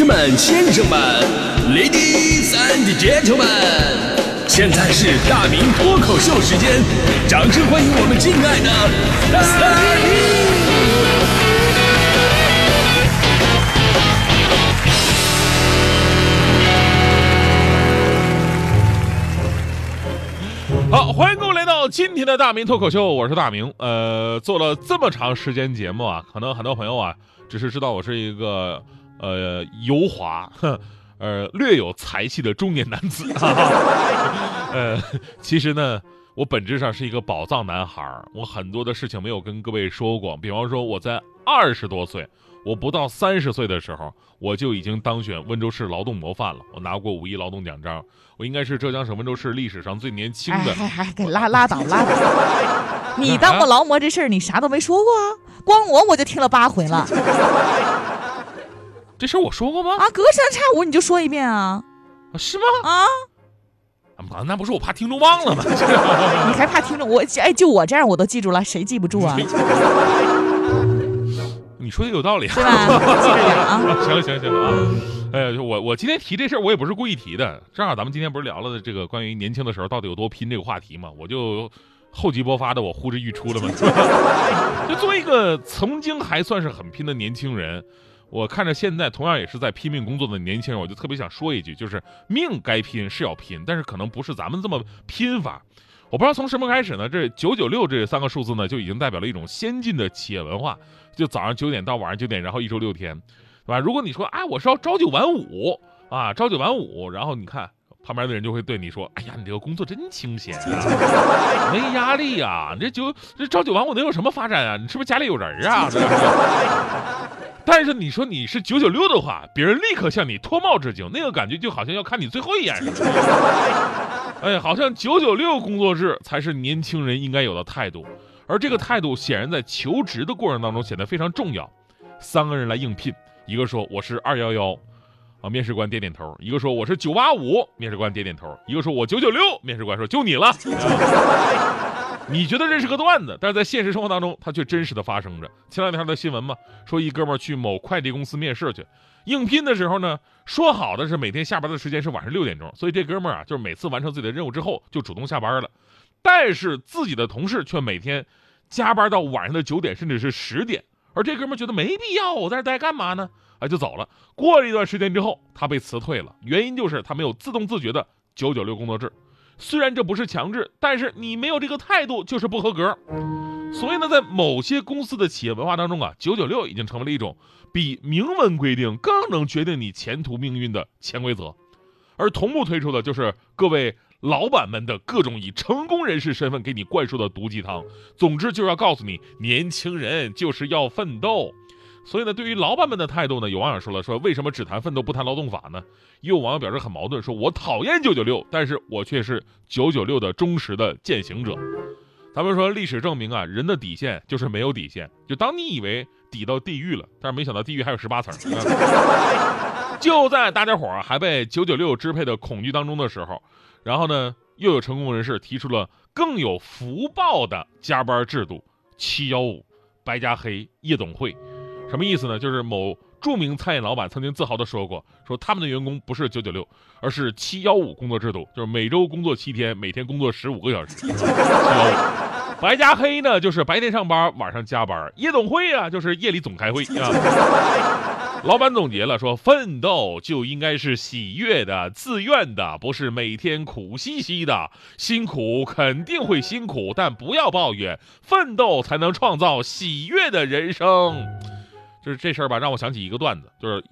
士们、先生们、Ladies and Gentlemen，现在是大明脱口秀时间，掌声欢迎我们敬爱的大明！好，欢迎各位来到今天的大明脱口秀，我是大明。呃，做了这么长时间节目啊，可能很多朋友啊，只是知道我是一个呃油滑，呃略有才气的中年男子。哈 哈 呃，其实呢，我本质上是一个宝藏男孩儿，我很多的事情没有跟各位说过，比方说我在二十多岁。我不到三十岁的时候，我就已经当选温州市劳动模范了。我拿过五一劳动奖章，我应该是浙江省温州市历史上最年轻的。还还给拉拉倒 拉倒！你当过劳模这事儿，你啥都没说过啊？光我我就听了八回了。这事儿我说过吗？啊，隔三差五你就说一遍啊？是吗？啊？那不是我怕听众忘了吗？你还怕听众？我哎，就我这样我都记住了，谁记不住啊？你 说的有道理，对吧？记着点啊！行行行啊！哎，我我今天提这事儿，我也不是故意提的。正好咱们今天不是聊了这个关于年轻的时候到底有多拼这个话题嘛，我就厚积薄发的，我呼之欲出了嘛。就作为一个曾经还算是很拼的年轻人，我看着现在同样也是在拼命工作的年轻人，我就特别想说一句，就是命该拼是要拼，但是可能不是咱们这么拼法。我不知道从什么开始呢？这九九六这三个数字呢，就已经代表了一种先进的企业文化。就早上九点到晚上九点，然后一周六天，对吧？如果你说啊，我是要朝九晚五啊，朝九晚五，然后你看旁边的人就会对你说，哎呀，你这个工作真清闲啊，没压力呀，你这九这朝九晚五能有什么发展啊？你是不是家里有人啊？但是你说你是九九六的话，别人立刻向你脱帽致敬，那个感觉就好像要看你最后一眼似的。哎，好像九九六工作制才是年轻人应该有的态度。而这个态度显然在求职的过程当中显得非常重要。三个人来应聘，一个说我是二幺幺，啊，面试官点点头；一个说我是九八五，面试官点点头；一个说我九九六，面试官说就你了。你觉得这是个段子，但是在现实生活当中，它却真实的发生着。前两天的新闻嘛，说一哥们去某快递公司面试去，应聘的时候呢，说好的是每天下班的时间是晚上六点钟，所以这哥们儿啊，就是每次完成自己的任务之后就主动下班了。但是自己的同事却每天加班到晚上的九点，甚至是十点。而这哥们觉得没必要，我在这待干嘛呢？啊，就走了。过了一段时间之后，他被辞退了，原因就是他没有自动自觉的九九六工作制。虽然这不是强制，但是你没有这个态度就是不合格。所以呢，在某些公司的企业文化当中啊，九九六已经成为了一种比明文规定更能决定你前途命运的潜规则。而同步推出的就是各位。老板们的各种以成功人士身份给你灌输的毒鸡汤，总之就是要告诉你，年轻人就是要奋斗。所以呢，对于老板们的态度呢，有网友说了，说为什么只谈奋斗不谈劳动法呢？也有网友表示很矛盾，说我讨厌九九六，但是我却是九九六的忠实的践行者。他们说，历史证明啊，人的底线就是没有底线。就当你以为抵到地狱了，但是没想到地狱还有十八层。就在大家伙儿还被九九六支配的恐惧当中的时候。然后呢，又有成功人士提出了更有福报的加班制度——七幺五、白加黑、夜总会。什么意思呢？就是某著名餐饮老板曾经自豪地说过：“说他们的员工不是九九六，而是七幺五工作制度，就是每周工作七天，每天工作十五个小时。”七幺五，白加黑呢，就是白天上班，晚上加班。夜总会啊，就是夜里总开会啊。老板总结了说：“奋斗就应该是喜悦的、自愿的，不是每天苦兮兮的。辛苦肯定会辛苦，但不要抱怨，奋斗才能创造喜悦的人生。”就是这事儿吧，让我想起一个段子，就是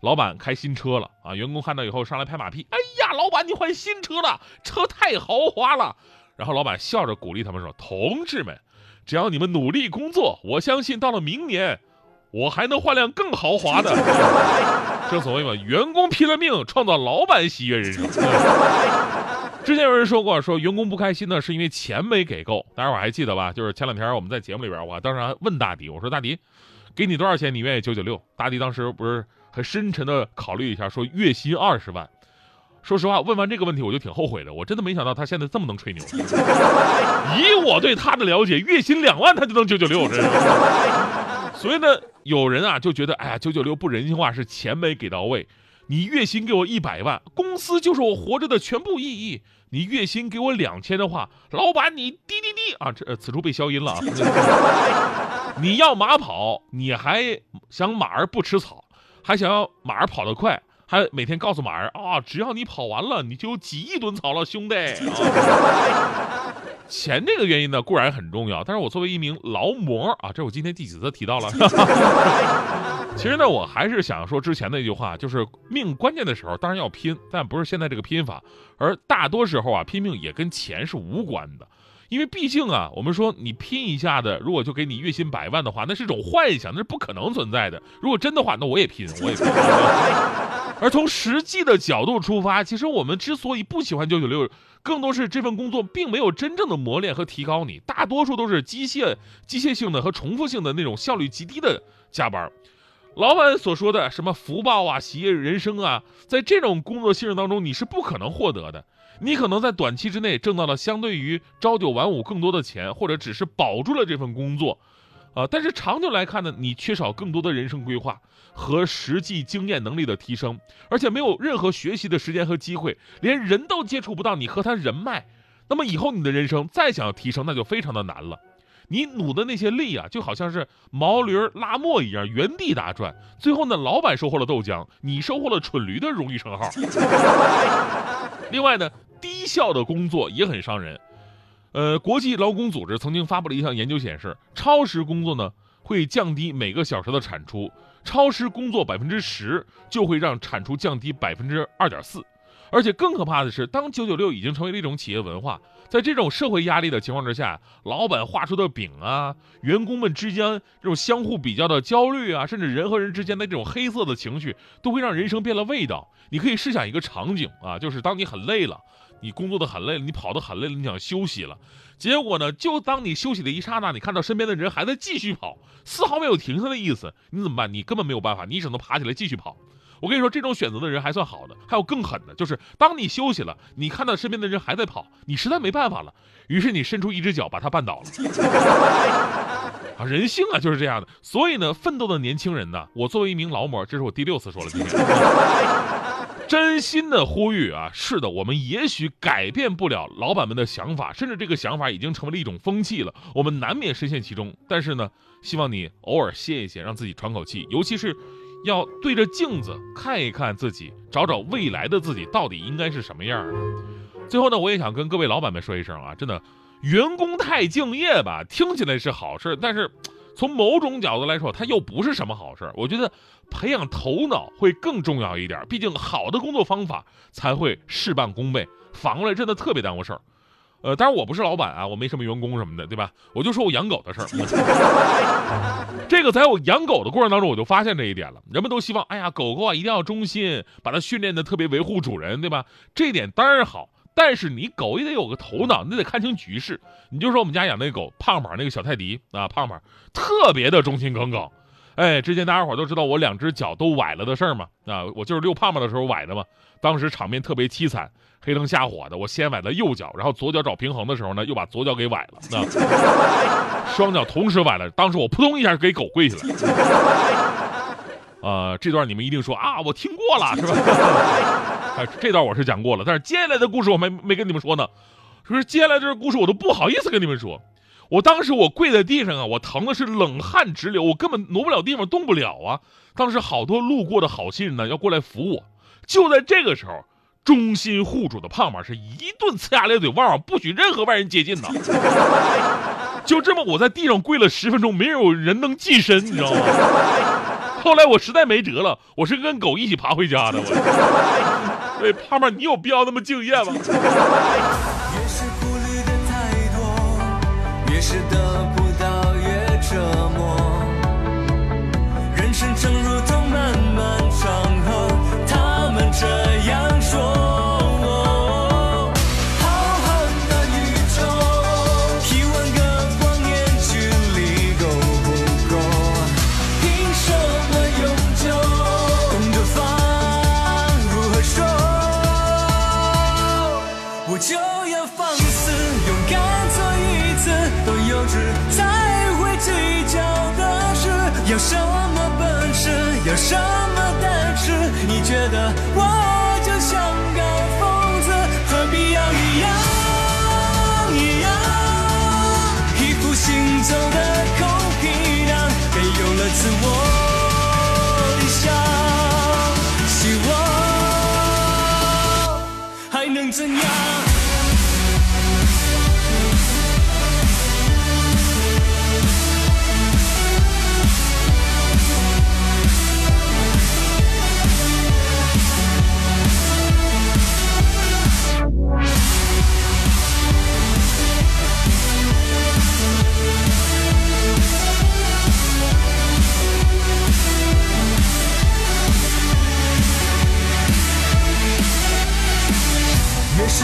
老板开新车了啊，员工看到以后上来拍马屁：“哎呀，老板你换新车了，车太豪华了。”然后老板笑着鼓励他们说：“同志们，只要你们努力工作，我相信到了明年。”我还能换辆更豪华的，正所谓嘛，员工拼了命创造老板喜悦人生。之前有人说过，说员工不开心呢，是因为钱没给够。大家伙还记得吧？就是前两天我们在节目里边，我当时还问大迪，我说大迪，给你多少钱你愿意九九六？大迪当时不是很深沉的考虑一下，说月薪二十万。说实话，问完这个问题我就挺后悔的，我真的没想到他现在这么能吹牛。以我对他的了解，月薪两万他就能九九六，这是。所以呢，有人啊就觉得，哎呀，九九六不人性化，是钱没给到位。你月薪给我一百万，公司就是我活着的全部意义。你月薪给我两千的话，老板你滴滴滴啊，这此处被消音了啊。你要马跑，你还想马儿不吃草，还想要马儿跑得快，还每天告诉马儿啊，只要你跑完了，你就有几亿吨草了，兄弟。啊、钱这个原因呢固然很重要，但是我作为一名劳模啊，这我今天第几次提到了。其实呢，我还是想说之前那句话，就是命关键的时候当然要拼，但不是现在这个拼法。而大多时候啊，拼命也跟钱是无关的，因为毕竟啊，我们说你拼一下的，如果就给你月薪百万的话，那是一种幻想，那是不可能存在的。如果真的话，那我也拼，我也拼。而从实际的角度出发，其实我们之所以不喜欢九九六，更多是这份工作并没有真正的磨练和提高你，大多数都是机械、机械性的和重复性的那种效率极低的加班。老板所说的什么福报啊、喜悦人生啊，在这种工作性质当中，你是不可能获得的。你可能在短期之内挣到了相对于朝九晚五更多的钱，或者只是保住了这份工作，啊，但是长久来看呢，你缺少更多的人生规划和实际经验能力的提升，而且没有任何学习的时间和机会，连人都接触不到，你和他人脉，那么以后你的人生再想要提升，那就非常的难了。你努的那些力啊，就好像是毛驴拉磨一样，原地打转。最后呢，老板收获了豆浆，你收获了蠢驴的荣誉称号。另外呢，低效的工作也很伤人。呃，国际劳工组织曾经发布了一项研究显示，超时工作呢会降低每个小时的产出，超时工作百分之十就会让产出降低百分之二点四。而且更可怕的是，当九九六已经成为了一种企业文化，在这种社会压力的情况之下，老板画出的饼啊，员工们之间这种相互比较的焦虑啊，甚至人和人之间的这种黑色的情绪，都会让人生变了味道。你可以试想一个场景啊，就是当你很累了，你工作的很累了，你跑得很累了，你想休息了，结果呢，就当你休息的一刹那，你看到身边的人还在继续跑，丝毫没有停下的意思，你怎么办？你根本没有办法，你只能爬起来继续跑。我跟你说，这种选择的人还算好的，还有更狠的，就是当你休息了，你看到身边的人还在跑，你实在没办法了，于是你伸出一只脚把他绊倒了。啊，人性啊就是这样的。所以呢，奋斗的年轻人呢，我作为一名劳模，这是我第六次说了，今天 真心的呼吁啊，是的，我们也许改变不了老板们的想法，甚至这个想法已经成为了一种风气了，我们难免深陷其中。但是呢，希望你偶尔歇一歇，让自己喘口气，尤其是。要对着镜子看一看自己，找找未来的自己到底应该是什么样的。最后呢，我也想跟各位老板们说一声啊，真的，员工太敬业吧，听起来是好事，但是从某种角度来说，它又不是什么好事。我觉得培养头脑会更重要一点，毕竟好的工作方法才会事半功倍，反过来真的特别耽误事儿。呃，当然我不是老板啊，我没什么员工什么的，对吧？我就说我养狗的事儿。这个在我养狗的过程当中，我就发现这一点了。人们都希望，哎呀，狗狗啊一定要忠心，把它训练的特别维护主人，对吧？这一点当然好，但是你狗也得有个头脑，你得看清局势。你就说我们家养那狗胖胖那个小泰迪啊，胖胖特别的忠心耿耿。哎，之前大家伙都知道我两只脚都崴了的事儿嘛，啊，我就是遛胖胖的时候崴的嘛。当时场面特别凄惨。黑灯瞎火的，我先崴了右脚，然后左脚找平衡的时候呢，又把左脚给崴了，那 双脚同时崴了。当时我扑通一下给狗跪下了。呃，这段你们一定说啊，我听过了，是吧？哎，这段我是讲过了，但是接下来的故事我没没跟你们说呢。说接下来这个故事我都不好意思跟你们说。我当时我跪在地上啊，我疼的是冷汗直流，我根本挪不了地方，动不了啊。当时好多路过的好心人呢要过来扶我，就在这个时候。忠心护主的胖胖是一顿呲牙咧嘴，汪汪，不许任何外人接近呐！就这么，我在地上跪了十分钟，没有人能近身，你知道吗？后来我实在没辙了，我是跟狗一起爬回家的。我，对胖胖，你有必要那么敬业吗？有什么？有什么胆识？你觉得我就像个疯子，何必要一样一样，一副行走的空皮囊，没有了自我理想，希望还能怎样？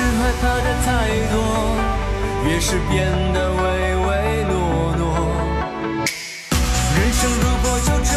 是害怕的太多，越是变得唯唯诺诺。人生如果就这